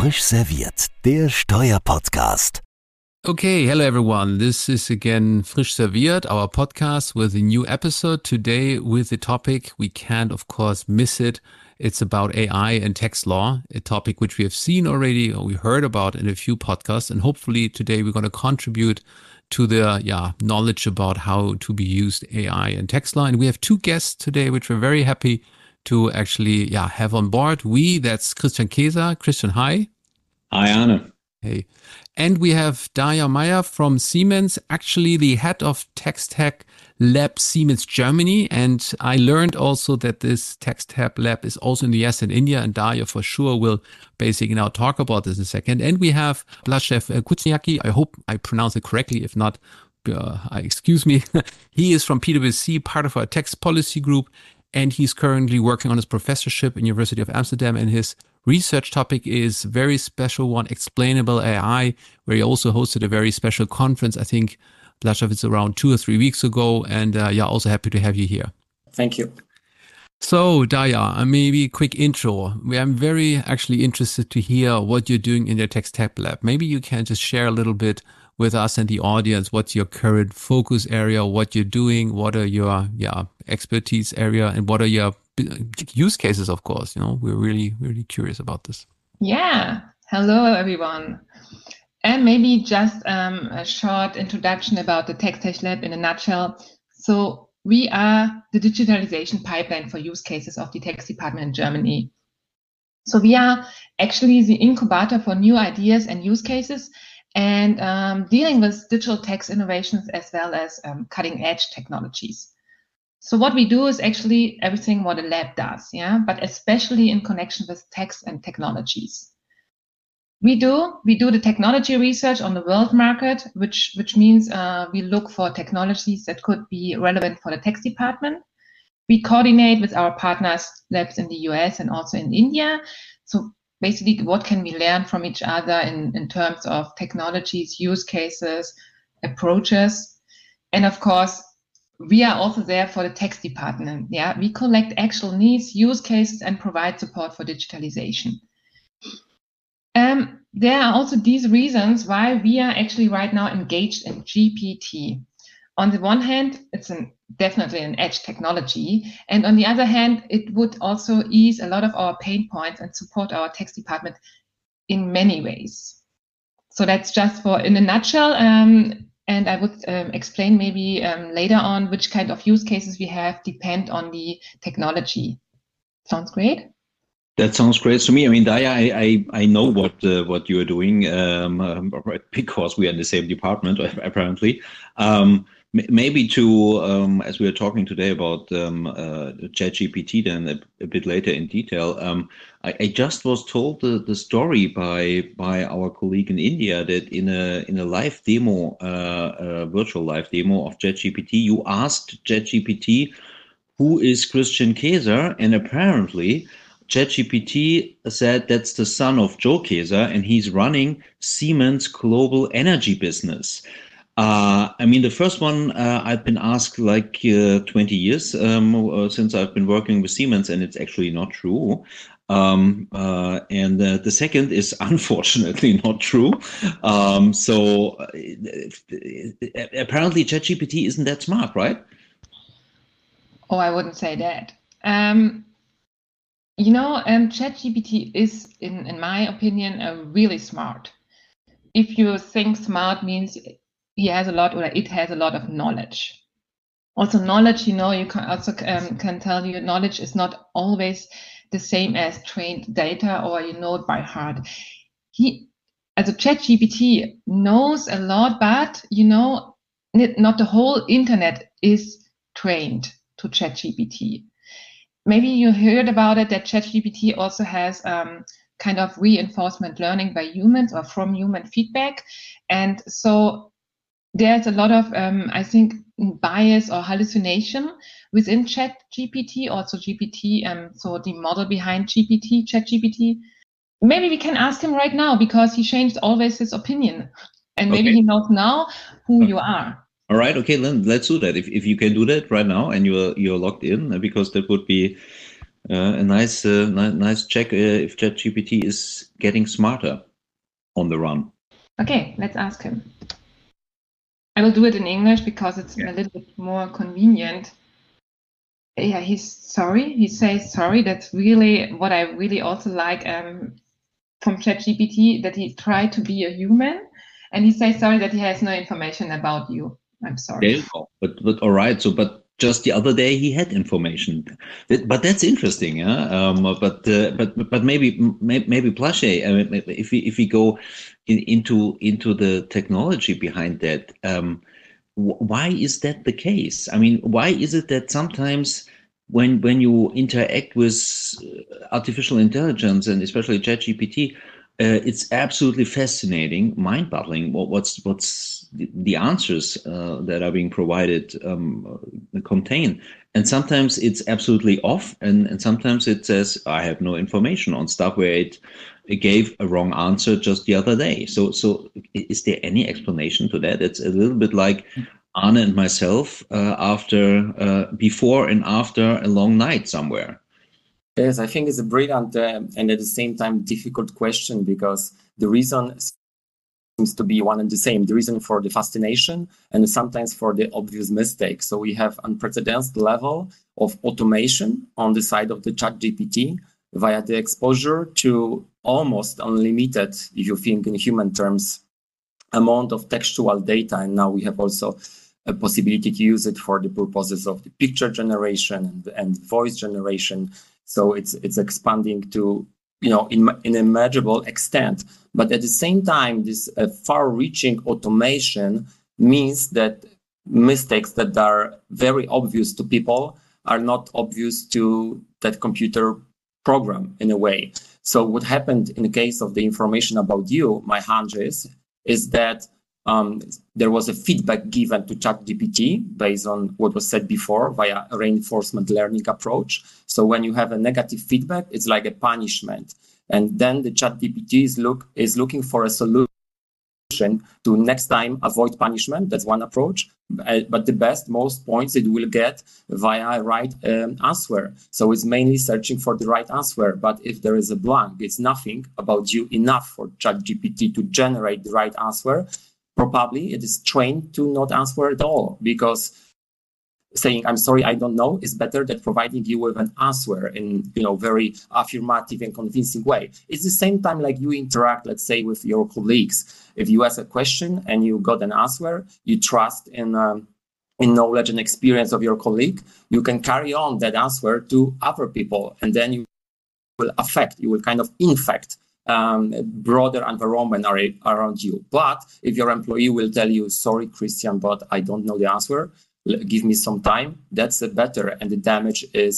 Frisch serviert, der Steuerpodcast. Okay, hello everyone. This is again Frisch Serviert, our podcast with a new episode today with the topic we can't of course miss it. It's about AI and tax law, a topic which we have seen already or we heard about in a few podcasts and hopefully today we're going to contribute to the yeah, knowledge about how to be used AI and tax law. And we have two guests today which we're very happy to actually yeah, have on board. We, that's Christian Kaeser. Christian, hi. Hi, Arne. Hey. And we have Darja Meyer from Siemens, actually the head of Tax Tech Lab Siemens Germany. And I learned also that this Tax Tech Lab is also in the US and India. And Darja for sure will basically now talk about this in a second. And we have Blazej Kuzniacki. I hope I pronounce it correctly. If not, uh, excuse me. he is from PwC, part of our tax policy group. And he's currently working on his professorship in University of Amsterdam. And his research topic is very special one, explainable AI, where he also hosted a very special conference. I think Blazej, it's around two or three weeks ago. And uh, yeah, also happy to have you here. Thank you. So, Darja, uh, maybe a quick intro. I'm very actually interested to hear what you're doing in the Tax Tech Lab. Maybe you can just share a little bit with us and the audience what's your current focus area, what you're doing, what are your yeah expertise area, and what are your use cases, of course. You know, we're really, really curious about this. Yeah. Hello, everyone. And maybe just um, a short introduction about the Tech Lab in a nutshell. So we are the digitalization pipeline for use cases of the tax department in Germany. So we are actually the incubator for new ideas and use cases and um, dealing with digital tax innovations as well as um, cutting edge technologies. So what we do is actually everything what a lab does, yeah, but especially in connection with text and technologies. We do we do the technology research on the world market, which which means uh, we look for technologies that could be relevant for the tax department. We coordinate with our partners labs in the US and also in India. So basically, what can we learn from each other in, in terms of technologies, use cases, approaches, and of course we are also there for the tax department. Yeah, we collect actual needs, use cases, and provide support for digitalization. Um, there are also these reasons why we are actually right now engaged in GPT. On the one hand, it's an, definitely an edge technology, and on the other hand, it would also ease a lot of our pain points and support our tax department in many ways. So that's just for in a nutshell. Um, and I would um, explain maybe um, later on which kind of use cases we have depend on the technology. Sounds great. That sounds great to me. I mean, I I, I know what uh, what you are doing um, because we are in the same department apparently. Um, maybe to um, as we are talking today about um, uh, ChatGPT, then a, a, bit later in detail. Um, I, I, just was told the, the story by by our colleague in India that in a in a live demo, uh, a virtual live demo of ChatGPT, you asked ChatGPT who is Christian Kaeser, and apparently. ChatGPT said that's the son of Joe Kaeser and he's running Siemens Global Energy business. Uh, I mean, the first one uh, I've been asked like uh, 20 years um, uh, since I've been working with Siemens, and it's actually not true. Um, uh, and uh, the second is unfortunately not true. Um, so apparently, ChatGPT isn't that smart, right? Oh, I wouldn't say that. Um, you know, um, ChatGPT is, in, in my opinion, really smart. If you think smart means he has a lot or it has a lot of knowledge. Also knowledge you know you can also um, can tell you knowledge is not always the same as trained data or you know it by heart. He as a chat gpt knows a lot but you know not the whole internet is trained to chat gpt maybe you heard about it that chat gpt also has um, kind of reinforcement learning by humans or from human feedback. And so there's a lot of, um, I think, bias or hallucination within Chat GPT, also GPT, um, so the model behind GPT, Chat GPT. Maybe we can ask him right now because he changed always his opinion. And maybe okay. he knows now who you are. All right, okay, then let's do that. If, if you can do that right now and you're you're logged in, because that would be uh, a nice, uh, ni- nice check uh, if ChatGPT is getting smarter on the run. Okay, let's ask him. I will do it in English because it's Yeah. a little bit more convenient. Yeah, he's sorry. He says sorry. That's really what I really also like um, from ChatGPT that he tried to be a human, and he says sorry that he has no information about you. I'm There sorry. you go. But but all right. So but just the other day he had information, but that's interesting. Yeah. Um. But uh, but but maybe maybe Blazej. I mean, if we if we go in, into into the technology behind that, um, why is that the case? I mean, why is it that sometimes when when you interact with uh, artificial intelligence and especially ChatGPT, uh, it's absolutely fascinating, mind-boggling. What, what's what's the, answers uh, that are being provided um, uh, contain, and sometimes it's absolutely off, and and sometimes it says I have no information on stuff where it, it gave a wrong answer just the other day. So so is there any explanation to that? It's a little bit like Arne and myself uh, after uh, before and after a long night somewhere. Yes, I think it's a brilliant uh, and at the same time difficult question because the reason seems to be one and the same. The reason for the fascination and sometimes for the obvious mistake. So we have unprecedented level of automation on the side of the chat GPT via the exposure to almost unlimited, if you think in human terms, amount of textual data. And now we have also a possibility to use it for the purposes of the picture generation and, and voice generation. So it's it's expanding to you know in in a measurable extent. But at the same time, this uh, far-reaching automation means that mistakes that are very obvious to people are not obvious to that computer program in a way. So what happened in the case of the information about you, my hunch is, is that um, there was a feedback given to ChatGPT based on what was said before via a reinforcement learning approach. So when you have a negative feedback, it's like a punishment, and then the ChatGPT is look is looking for a solution to next time avoid punishment. That's one approach. Uh, but the best, most points it will get via right um, answer. So it's mainly searching for the right answer. But if there is a blank, it's nothing about you enough for ChatGPT to generate the right answer. Probably it is trained to not answer at all because saying i'm sorry i don't know is better than providing you with an answer in you know very affirmative and convincing way. It's the same time like you interact let's say with your colleagues. If you ask a question and you got an answer you trust in um, in knowledge and experience of your colleague you can carry on that answer to other people and then you will affect you will kind of infect um, broader environment ar- around you. But if your employee will tell you sorry christian but i don't know the answer give me some time that's a better and the damage is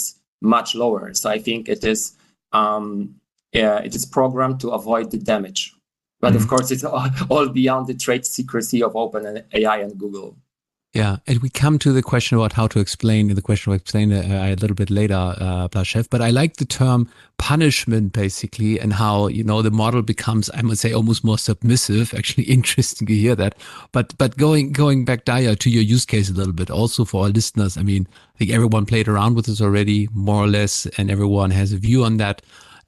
much lower. So i think it is um, yeah, it is programmed to avoid the damage. But of Mhm. course it's all, all beyond the trade secrecy of open ai and google Yeah, and we come to the question about how to explain in the question we'll explain uh, a little bit later, uh. But I like the term punishment basically, and how you know the model becomes, I must say, almost more submissive. Actually, interesting to hear that. But but going going back, Darja, to your use case a little bit, also for our listeners. I mean, I think everyone played around with this already, more or less, and everyone has a view on that.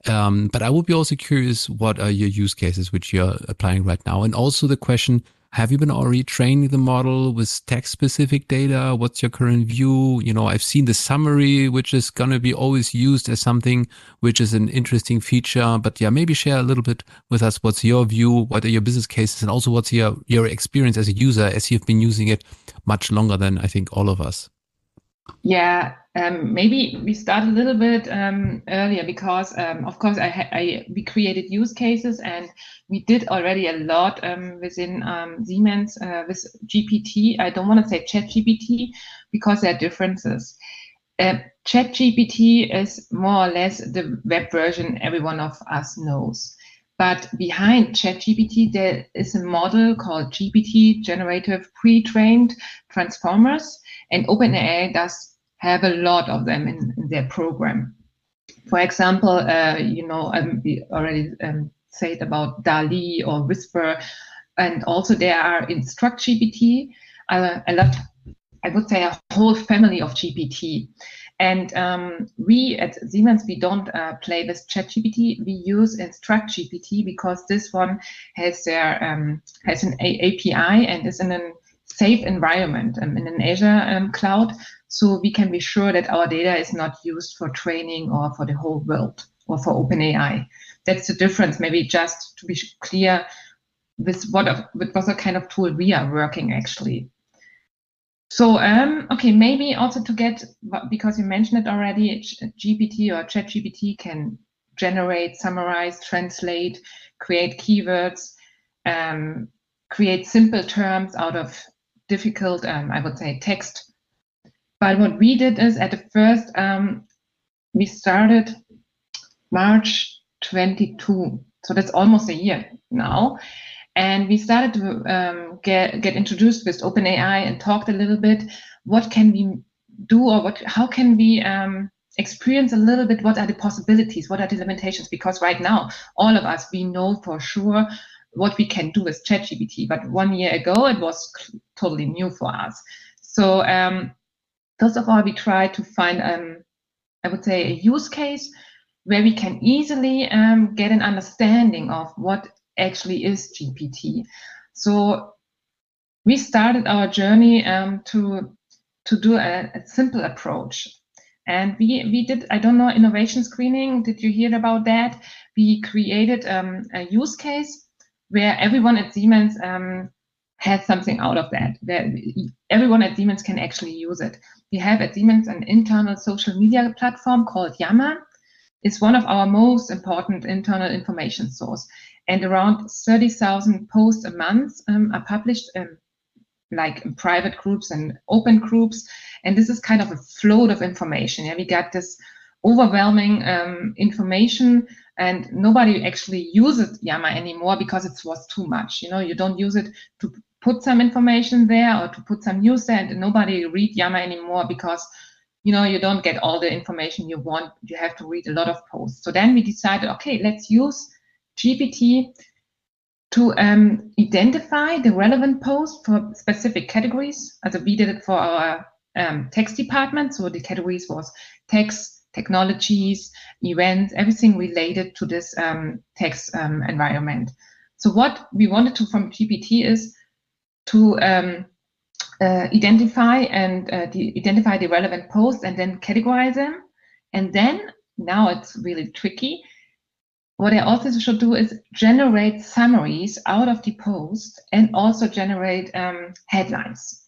Um, but I would be also curious, what are your use cases which you're applying right now? And also the question, have you been already training the model with text specific data? What's your current view? You know, I've seen the summary, which is going to be always used as something which is an interesting feature. But yeah, maybe share a little bit with us. What's your view? What are your business cases? And also what's your, your experience as a user as you've been using it much longer than I think all of us? Yeah, um, maybe we start a little bit um, earlier because, um, of course, I, I we created use cases and we did already a lot um, within um, Siemens uh, with GPT. I don't want to say Chat GPT because there are differences. Uh, Chat GPT is more or less the web version every one of us knows. But behind ChatGPT, there is a model called GPT Generative Pre-trained Transformers, and OpenAI does have a lot of them in, in their program. For example, uh, you know, um, we already um, said about DALL-E or Whisper, and also there are InstructGPT, uh, a lot, I would say a whole family of GPT. And um, we at Siemens, we don't uh, play with ChatGPT. We use InstructGPT because this one has their um, has an a API and is in a safe environment um, in an Azure um, cloud. So we can be sure that our data is not used for training or for the whole world or for OpenAI. That's the difference. Maybe just to be clear, with what with what kind of tool we are working actually. So, um, okay, maybe also to get, because you mentioned it already, GPT or ChatGPT can generate, summarize, translate, create keywords, um, create simple terms out of difficult, um, I would say, text. But what we did is at the first, um, we started March 22. So that's almost a year now. And we started to um, get, get introduced with OpenAI and talked a little bit. What can we do or what, how can we um, experience a little bit what are the possibilities, what are the limitations? Because right now, all of us, we know for sure what we can do with ChatGPT. But one year ago, it was totally new for us. So um, first of all, we try to find, um, I would say, a use case where we can easily um, get an understanding of what actually is GPT. So we started our journey um, to to do a, a, simple approach. And we, we did, I don't know, innovation screening. Did you hear about that? We created um, a use case where everyone at Siemens um, has something out of that. Where everyone at Siemens can actually use it. We have at Siemens an internal social media platform called Yammer. It's one of our most important internal information source and around 30,000 posts a month um, are published in like private groups and open groups. And this is kind of a flood of information. Yeah, we got this overwhelming um, information and nobody actually uses Yammer anymore because it was too much. You know, you don't use it to put some information there or to put some news there and nobody read Yammer anymore because you know you don't get all the information you want you have to read a lot of posts so then we decided okay let's use GPT to um, identify the relevant posts for specific categories. Also we did it for our um, tax department. So the categories was text, technologies, events, everything related to this um, text um, environment. So what we wanted to from GPT is to um, uh, identify and uh, identify the relevant posts and then categorize them. And then now it's really tricky what I also should do is generate summaries out of the post and also generate um, headlines.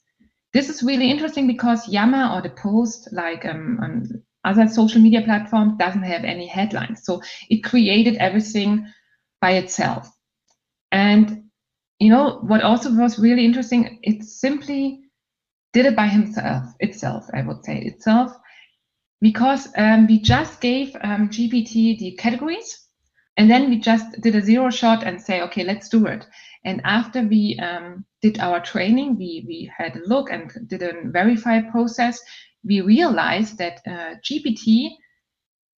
This is really interesting because Yammer or the post, like um, on other social media platforms, doesn't have any headlines. So it created everything by itself. And you know what also was really interesting? It simply did it by himself, itself, I would say itself, because um, we just gave um, GPT the categories and then we just did a zero shot and say, okay, let's do it. And after we um, did our training, we, we had a look and did a verify process. We realized that uh, GPT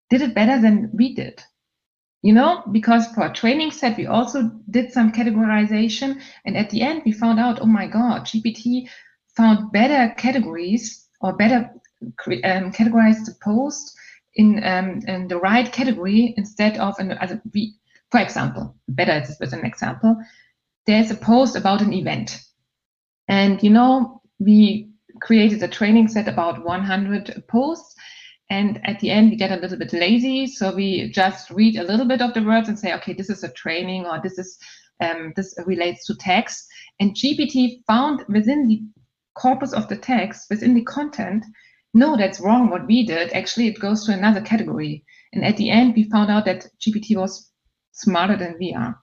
did it better than we did. You know, because for a training set, we also did some categorization. And at the end, we found out, oh my God, GPT found better categories or better um, categorized the post in, um, in the right category instead of, an, we, for example, better with an example, there's a post about an event. And, you know, we created a training set about 100 posts. And at the end, we get a little bit lazy. So we just read a little bit of the words and say, okay, this is a training or this is, um, this relates to text. And GPT found within the corpus of the text, within the content, no, that's wrong what we did. Actually, it goes to another category. And at the end, we found out that GPT was smarter than we are.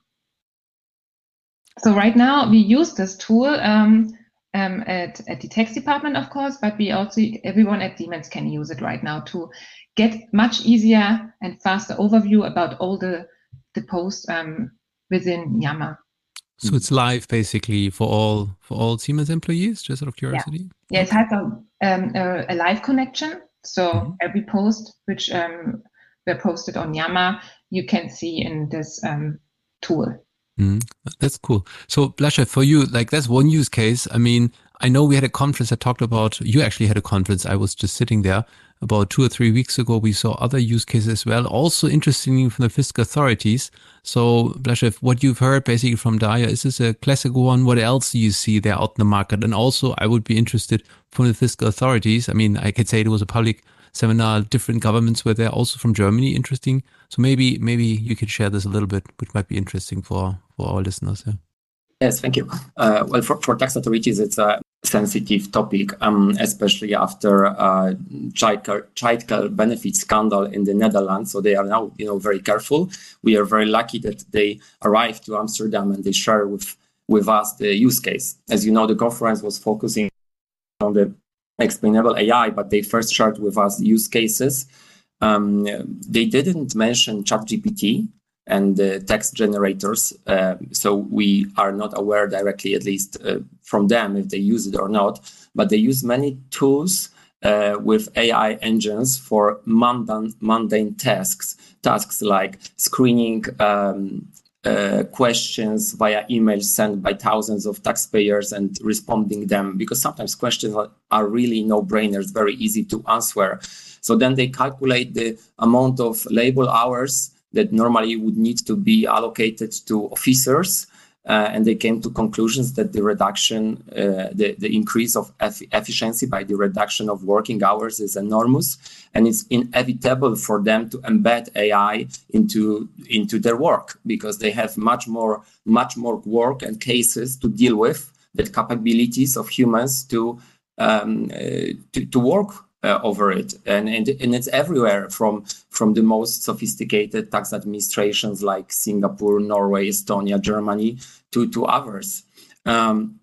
So right now, we use this tool um, um, at, at the tax department, of course, but we also, everyone at Siemens can use it right now to get much easier and faster overview about all the, the posts um, within Yammer. So it's live basically for all for all Siemens employees, just out of curiosity. Yeah, yeah it has a, um, a, a, live connection. So mm-hmm. every post which um, were posted on Yammer, you can see in this um, tool. Mm, that's cool. So, Blazej, for you, like that's one use case. I mean, I know we had a conference that talked about, you actually had a conference. I was just sitting there about two or three weeks ago. We saw other use cases as well, also interesting from the fiscal authorities. So, Blazej, what you've heard basically from Darja, is this a classic one? What else do you see there out in the market? And also, I would be interested from the fiscal authorities. I mean, I could say it was a public seminar, different governments were there, also from Germany. Interesting. So maybe maybe you could share this a little bit, which might be interesting for for our listeners. Yeah. Yes, thank you. Uh, well, for, for tax authorities, it's a sensitive topic, um, especially after uh, child benefit scandal in the Netherlands. So they are now, you know, very careful. We are very lucky that they arrived to Amsterdam and they share with with us the use case. As you know, the conference was focusing on the explainable AI, but they first shared with us use cases. Um, they didn't mention ChatGPT, and the text generators. Uh, so we are not aware directly, at least uh, from them, if they use it or not. But they use many tools uh, with AI engines for mundane, mundane tasks, tasks like screening um, uh, questions via email sent by thousands of taxpayers and responding them because sometimes questions are, really no-brainers, very easy to answer. So then they calculate the amount of label hours that normally would need to be allocated to officers. Uh, and they came to conclusions that the reduction, uh, the, the increase of efficiency by the reduction of working hours is enormous, and it's inevitable for them to embed AI into into their work because they have much more much more work and cases to deal with the capabilities of humans to um, uh, to, to work uh, over it, and, and and it's everywhere from from the most sophisticated tax administrations like Singapore, Norway, Estonia, Germany to to others. Um,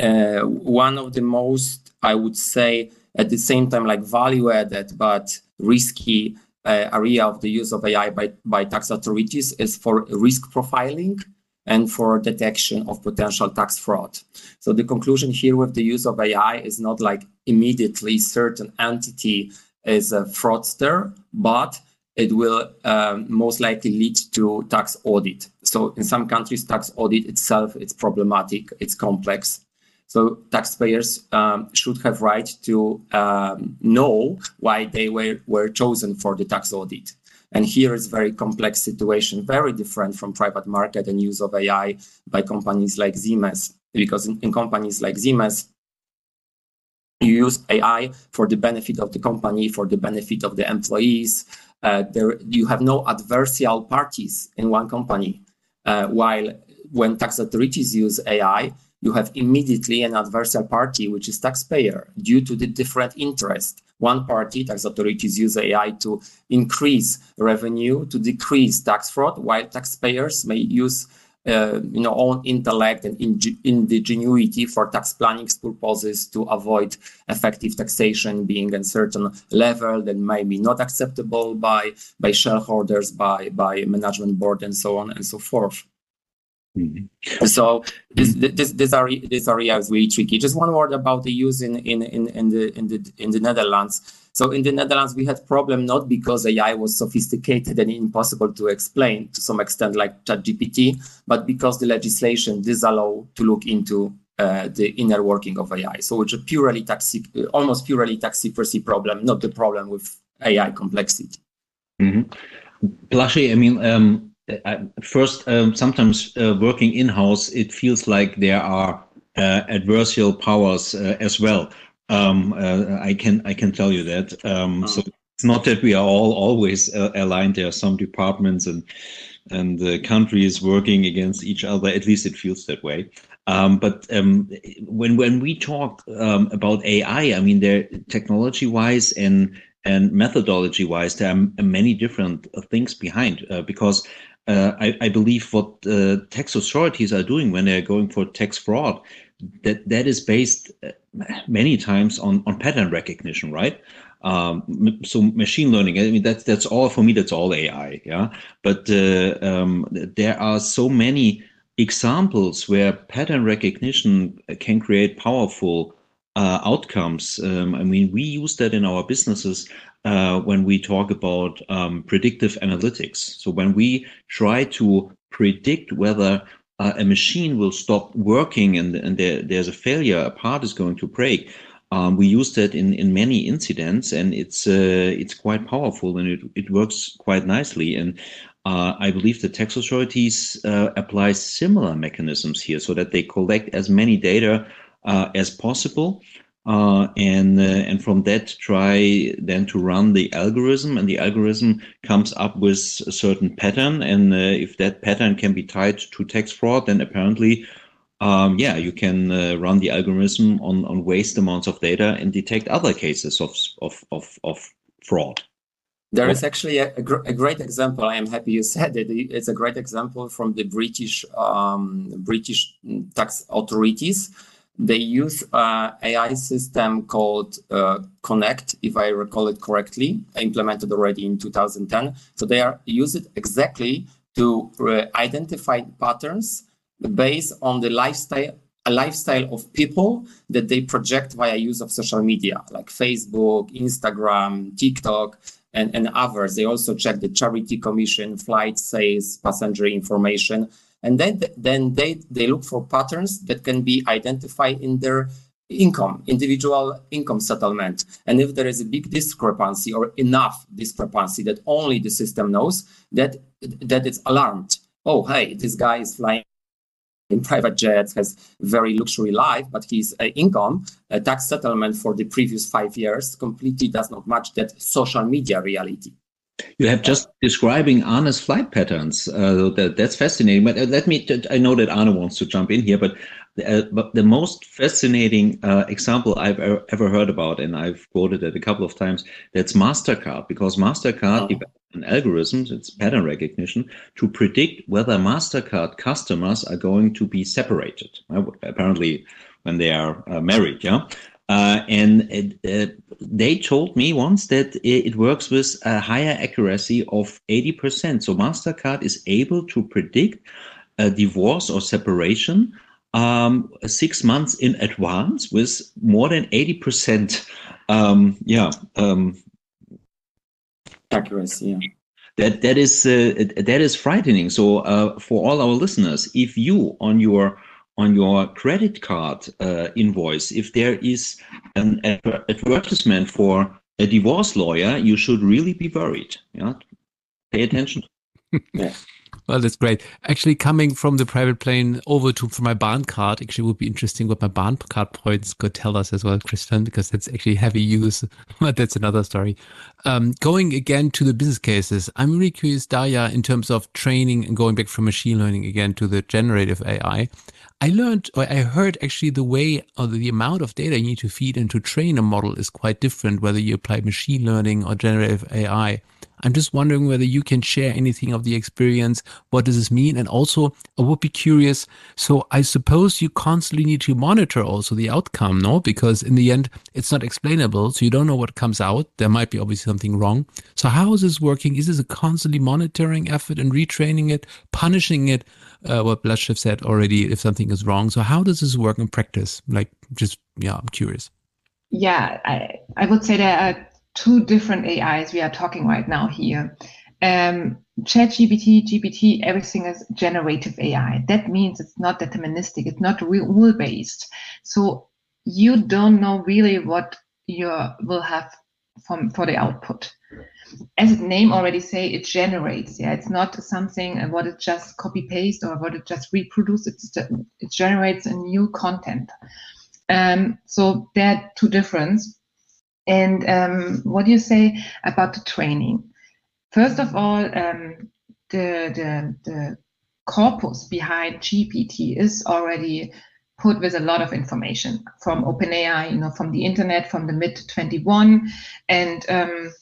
uh, one of the most, I would say, at the same time, like value added but risky uh, area of the use of AI by, by tax authorities is for risk profiling and for detection of potential tax fraud. So the conclusion here with the use of AI is not like immediately certain entity is a fraudster, but it will um, most likely lead to tax audit. So in some countries, tax audit itself it's problematic, it's complex. So taxpayers um, should have right to um, know why they were, were chosen for the tax audit. And here is very complex situation, very different from private market and use of AI by companies like Siemens. Because in, in companies like Siemens, you use AI for the benefit of the company, for the benefit of the employees. Uh, there, you have no adversarial parties in one company. Uh, while when tax authorities use AI, you have immediately an adversarial party, which is taxpayer, due to the different interest. One party, tax authorities use AI to increase revenue, to decrease tax fraud, while taxpayers may use uh, you know, own intellect and ingenuity for tax planning purposes to avoid effective taxation being a certain level that may be not acceptable by by shareholders, by by management board, and so on and so forth. Mm-hmm. So this, this this area this area is really tricky. Just one word about the use in in, in, in the in the in the Netherlands. So in the Netherlands we had problem not because AI was sophisticated and impossible to explain to some extent like ChatGPT, but because the legislation disallow to look into uh, the inner working of AI. So it's a purely tax almost purely tax secrecy problem, not the problem with AI complexity. Mm-hmm. I mean. Um first, um, sometimes uh, working in house, it feels like there are uh, adversarial powers uh, as well. Um, uh, I can I can tell you that. Um, so it's not that we are all always uh, aligned. There are some departments and and countries working against each other. At least it feels that way. Um, but um, when when we talk um, about AI, I mean, there technology wise and and methodology wise, there are many different things behind uh, because uh, I, I, believe what uh, tax authorities are doing when they're going for tax fraud, that that is based uh, many times on on pattern recognition, right? Um, so machine learning. I mean, that's that's all for me. That's all AI. Yeah, but uh, um, there are so many examples where pattern recognition can create powerful uh, outcomes. Um, I mean, we use that in our businesses uh, when we talk about um, predictive analytics. So when we try to predict whether uh, a machine will stop working and, and there, there's a failure, a part is going to break. Um, we use that in, in many incidents and it's uh, it's quite powerful and it, it works quite nicely. And uh, I believe the tax authorities uh, apply similar mechanisms here so that they collect as many data as possible uh, and uh, and from that try then to run the algorithm and the algorithm comes up with a certain pattern and uh, if that pattern can be tied to tax fraud then apparently um, yeah you can uh, run the algorithm on on waste amounts of data and detect other cases of of of, of fraud there is actually a, a, gr- a, great example. I am happy you said it. It's a great example from the British um, British tax authorities they use an AI system called uh, Connect, if I recall it correctly, implemented already in 2010. So they are use it exactly to uh, identify patterns based on the lifestyle a lifestyle of people that they project via use of social media like Facebook, Instagram, TikTok, and, and others. They also check the charity commission, flight sales, passenger information and then then they they look for patterns that can be identified in their income individual income settlement. And if there is a big discrepancy or enough discrepancy that only the system knows that that it's alarmed. Oh hey this guy is flying in private jets has very luxury life but his uh, income uh, tax settlement for the previous five years completely does not match that social media reality you have just describing Arne's flight patterns. Uh, that, that's fascinating. But uh, let me, I know that Arne wants to jump in here, but, uh, but the most fascinating uh, example I've ever heard about, and I've quoted it a couple of times, that's MasterCard, because MasterCard oh. developed an algorithm, it's pattern recognition, to predict whether MasterCard customers are going to be separated. Apparently, when they are uh, married, yeah. Uh, and uh, they told me once that it works with a higher accuracy of 80%. So MasterCard is able to predict a divorce or separation um, six months in advance with more than 80%. Um, yeah. Um, accuracy. Yeah. That that is uh, that is frightening. So uh, for all our listeners, if you on your on your credit card uh, invoice, if there is an advertisement for a divorce lawyer, you should really be worried. Yeah, pay attention. yeah. Well, that's great. Actually, coming from the private plane over to for my Bahn card, actually would be interesting what my Bahn card points could tell us as well, Christian, because that's actually heavy use. but that's another story. Um, going again to the business cases, I'm really curious, Darja, in terms of training and going back from machine learning again to the generative AI. I learned, or I heard actually the way or the amount of data you need to feed and to train a model is quite different, whether you apply machine learning or generative AI. I'm just wondering whether you can share anything of the experience. What does this mean? And also, I would be curious. So I suppose you constantly need to monitor also the outcome, no? Because in the end, it's not explainable. So you don't know what comes out. There might be obviously something wrong. So how is this working? Is this a constantly monitoring effort and retraining it, punishing it? uh, what Blazej said already if something is wrong. So how does this work in practice? Like, just yeah, I'm curious. Yeah, I I would say there are two different AIs we are talking right now here. Um, ChatGPT, GPT, everything is generative AI. That means it's not deterministic. It's not rule based. So you don't know really what you will have from for the output as the name already say, it generates. Yeah, it's not something what it just copy paste or what it just reproduce. It's, it generates a new content. Um, so there are two difference. And um, what do you say about the training? First of all, um, the, the the corpus behind GPT is already put with a lot of information from OpenAI, you know, from the internet, from the mid 21, and um,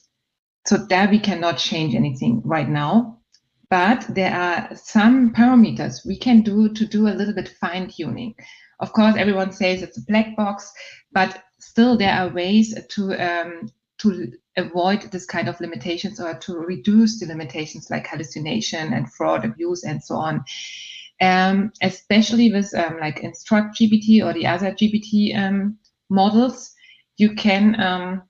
so there we cannot change anything right now. But there are some parameters we can do to do a little bit fine tuning. Of course, everyone says it's a black box, but still there are ways to um, to avoid this kind of limitations or to reduce the limitations like hallucination and fraud abuse and so on. Um, especially with um, like Instruct GPT or the other GPT um, models, you can um,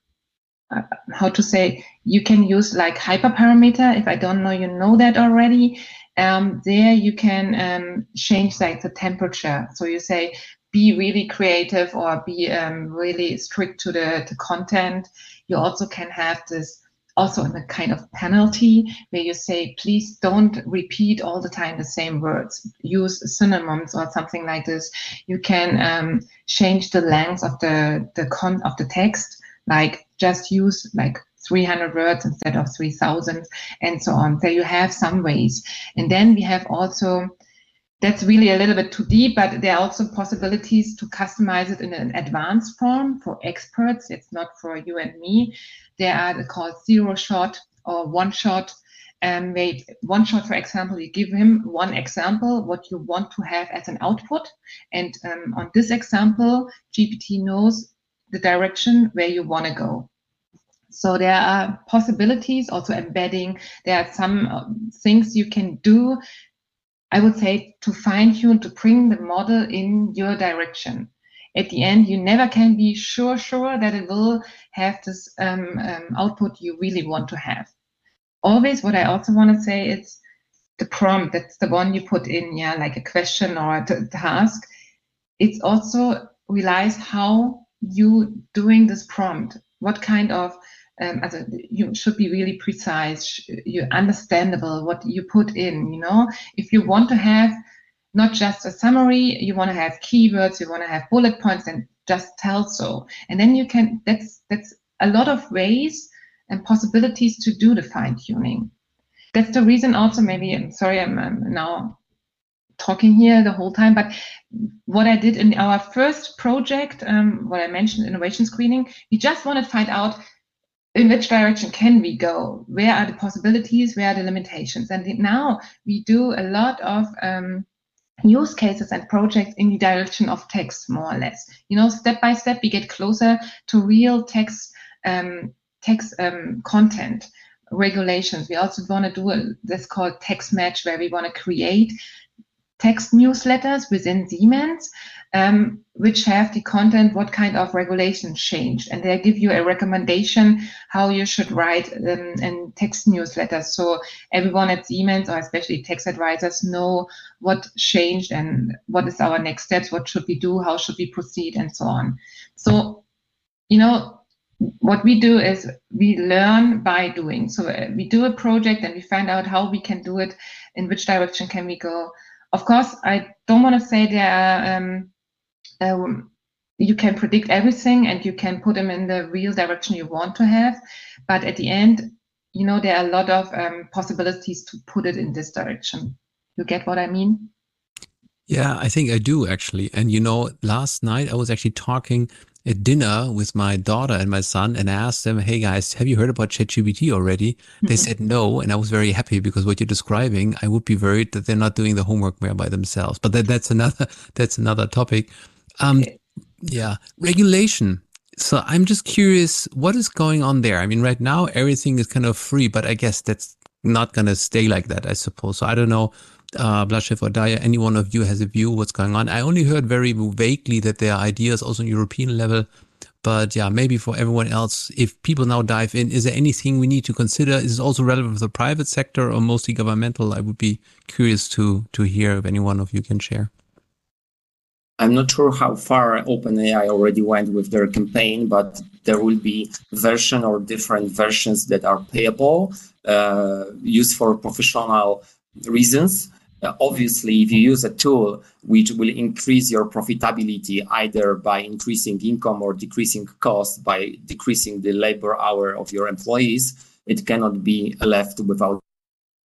uh, how to say you can use like hyperparameter if i don't know you know that already um, there you can um, change like the temperature. So you say be really creative or be um, really strict to the, content. You also can have this also in a kind of penalty where you say, please don't repeat all the time the same words. Use synonyms or something like this. You can um, change the length of the the con of the text, like just use like 300 words instead of 3000 and so on. So you have some ways. And then we have also that's really a little bit too deep, but there are also possibilities to customize it in an advanced form for experts. It's not for you and me. There are called zero shot or one shot. And um, one shot, for example, you give him one example, what you want to have as an output. And um, on this example, GPT knows the direction where you want to go. So there are possibilities also embedding. There are some um, things you can do I would say to fine tune, to bring the model in your direction. At the end, you never can be sure, sure that it will have this um, um, output you really want to have. Always, what I also want to say is the prompt. That's the one you put in, yeah, like a question or a task. It's also relies how you doing this prompt. What kind of um, you should be really precise, you understandable what you put in. You know, if you want to have not just a summary, you want to have keywords, you want to have bullet points, and just tell so. And then you can. That's that's a lot of ways and possibilities to do the fine tuning. That's the reason. Also, maybe I'm sorry, I'm, I'm now talking here the whole time, but what I did in our first project, um, what I mentioned, innovation screening, we just wanted to find out in which direction can we go? Where are the possibilities? Where are the limitations? And now we do a lot of um, use cases and projects in the direction of text, more or less. You know, step by step, we get closer to real text um, text um, content regulations. We also want to do a, this called text match, where we want to create tax newsletters within Siemens um, which have the content, what kind of regulations changed. And they give you a recommendation how you should write um, in tax newsletters. So everyone at Siemens or especially tax advisors know what changed and what is our next steps, what should we do, how should we proceed, and so on. So, you know, what we do is we learn by doing. So uh, we do a project and we find out how we can do it, in which direction can we go. Of course, I don't want to say there are um, um, you can predict everything and you can put them in the real direction you want to have. But at the end, you know, there are a lot of um, possibilities to put it in this direction. You get what I mean? Yeah, I think I do actually. And you know, last night I was actually talking at dinner with my daughter and my son and I asked them, Hey guys, have you heard about ChatGPT already? They mm-hmm. said no. And I was very happy because what you're describing, I would be worried that they're not doing the homework by themselves. But that, that's another, that's another topic. Um, yeah, regulation. So I'm just curious, what is going on there? I mean, right now everything is kind of free, but I guess that's not going to stay like that, I suppose. So I don't know, uh, Blazej or Darja, any one of you has a view what's going on. I only heard very vaguely that there are ideas also on European level. But yeah, maybe for everyone else, if people now dive in, is there anything we need to consider? Is it also relevant for the private sector or mostly governmental? I would be curious to to hear if any one of you can share. I'm not sure how far OpenAI already went with their campaign, but there will be version or different versions that are payable, uh, used for professional reasons. Uh, obviously, if you use a tool which will increase your profitability either by increasing income or decreasing cost by decreasing the labor hour of your employees, it cannot be left without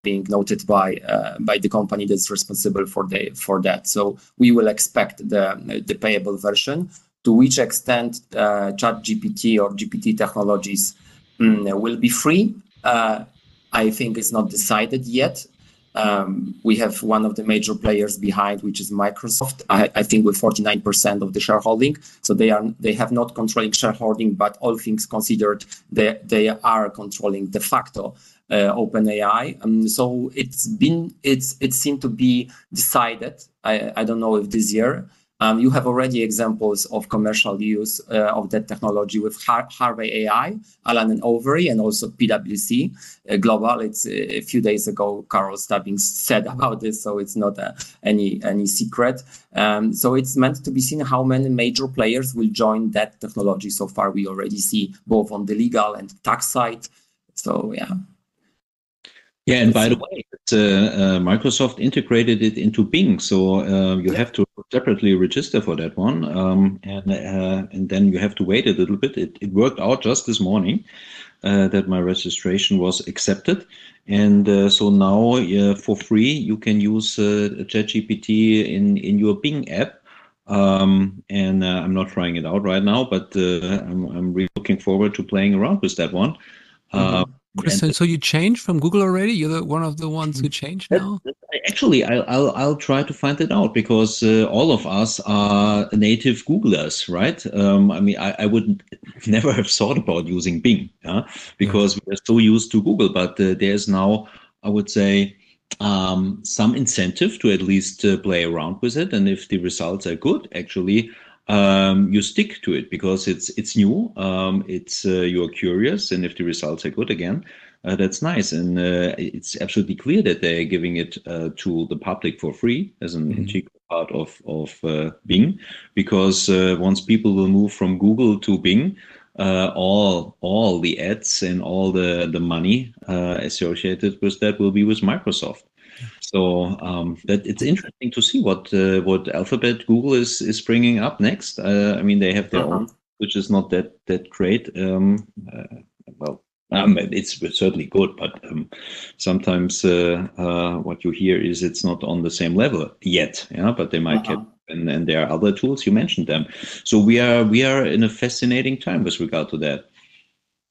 being noted by uh, by the company that's responsible for the for that. So we will expect the the payable version. To which extent uh, ChatGPT or GPT technologies mm, will be free, uh, I think it's not decided yet. Um, we have one of the major players behind, which is Microsoft. I, I, think with 49% of the shareholding. So they are they have not controlling shareholding, but all things considered, they they are controlling de facto uh, OpenAI. Um, so it's been it's it seemed to be decided. I, I don't know if this year Um, you have already examples of commercial use uh, of that technology with Har- Harvey AI, Allen and Overy, and also PwC uh, Global. It's uh, a few days ago, Carol Stubbings said about this, so it's not uh, any any secret. Um, so it's meant to be seen how many major players will join that technology. So far, we already see both on the legal and tax side. So yeah. Yeah, and by the way, uh, uh, Microsoft integrated it into Bing, so uh, you have to separately register for that one, um, and uh, and then you have to wait a little bit. It, it worked out just this morning uh, that my registration was accepted, and uh, so now for free you can use ChatGPT in in your Bing app. Um, and I'm not trying it out right now, but I'm, I'm really looking forward to playing around with that one. Mm-hmm. Christian, so you changed from Google already? You're the, one of the ones who changed now. Actually, I'll, I'll, I'll try to find it out because uh, all of us are native Googlers, right? Um, I mean, I, I would never have thought about using Bing, yeah? because we're so used to Google. But uh, there's now, I would say, um, some incentive to at least uh, play around with it, and if the results are good, actually, um, you stick to it because it's it's new. Um, it's uh, you're curious, and if the results are good, again, uh, that's nice. And uh, it's absolutely clear that they're giving it uh, to the public for free as an mm-hmm. integral part of of uh, Bing, because uh, once people will move from Google to Bing. all all the ads and all the the money associated with that will be with Microsoft. So um, that it's interesting to see what uh, what Alphabet Google is is bringing up next. Uh, I mean, they have their uh-huh. own, which is not that that great. Um, uh, well, um, it's certainly good, but um, sometimes uh, uh, what you hear is it's not on the same level yet. Yeah, but they might uh-huh. get. And, and there are other tools you mentioned them, so we are we are in a fascinating time with regard to that.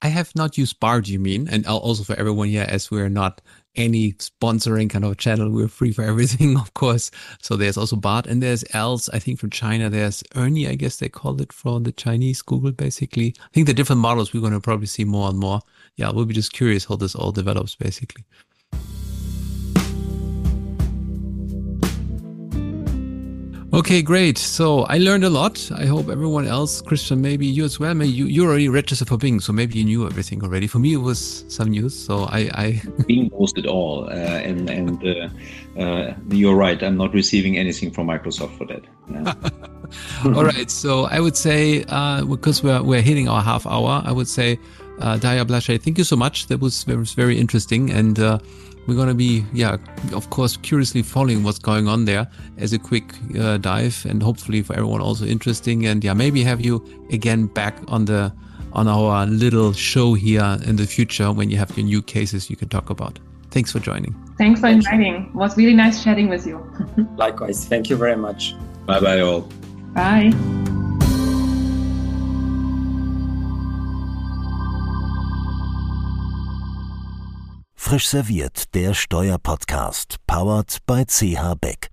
I have not used Bard, you mean? And also for everyone here, as we're not any sponsoring kind of channel, we're free for everything, of course. So there's also Bard and there's else, I think from China, there's Ernie, I guess they call it from the Chinese Google, basically. I think the different models we're going to probably see more and more. Yeah, we'll be just curious how this all develops, basically. Okay, great. So I learned a lot. I hope everyone else, Christian, maybe you as well. Maybe you, you already registered for Bing, so maybe you knew everything already. For me, it was some news. So I, I Bing knows it all, uh, and and uh, uh, you're right. I'm not receiving anything from Microsoft for that. Yeah. all right. So I would say uh, because we're we're hitting our half hour, I would say, uh, Darja Blazej, thank you so much. That was, that was very interesting and uh, we're going to be, yeah, of course, curiously following what's going on there as a quick uh, dive and hopefully for everyone also interesting. And yeah, maybe have you again back on the on our little show here in the future when you have your new cases you can talk about. Thanks for joining. Thanks for inviting. It was really nice chatting with you. Likewise. Thank you very much. Bye bye all. Bye. Frisch serviert, der Steuerpodcast, powered by CH Beck.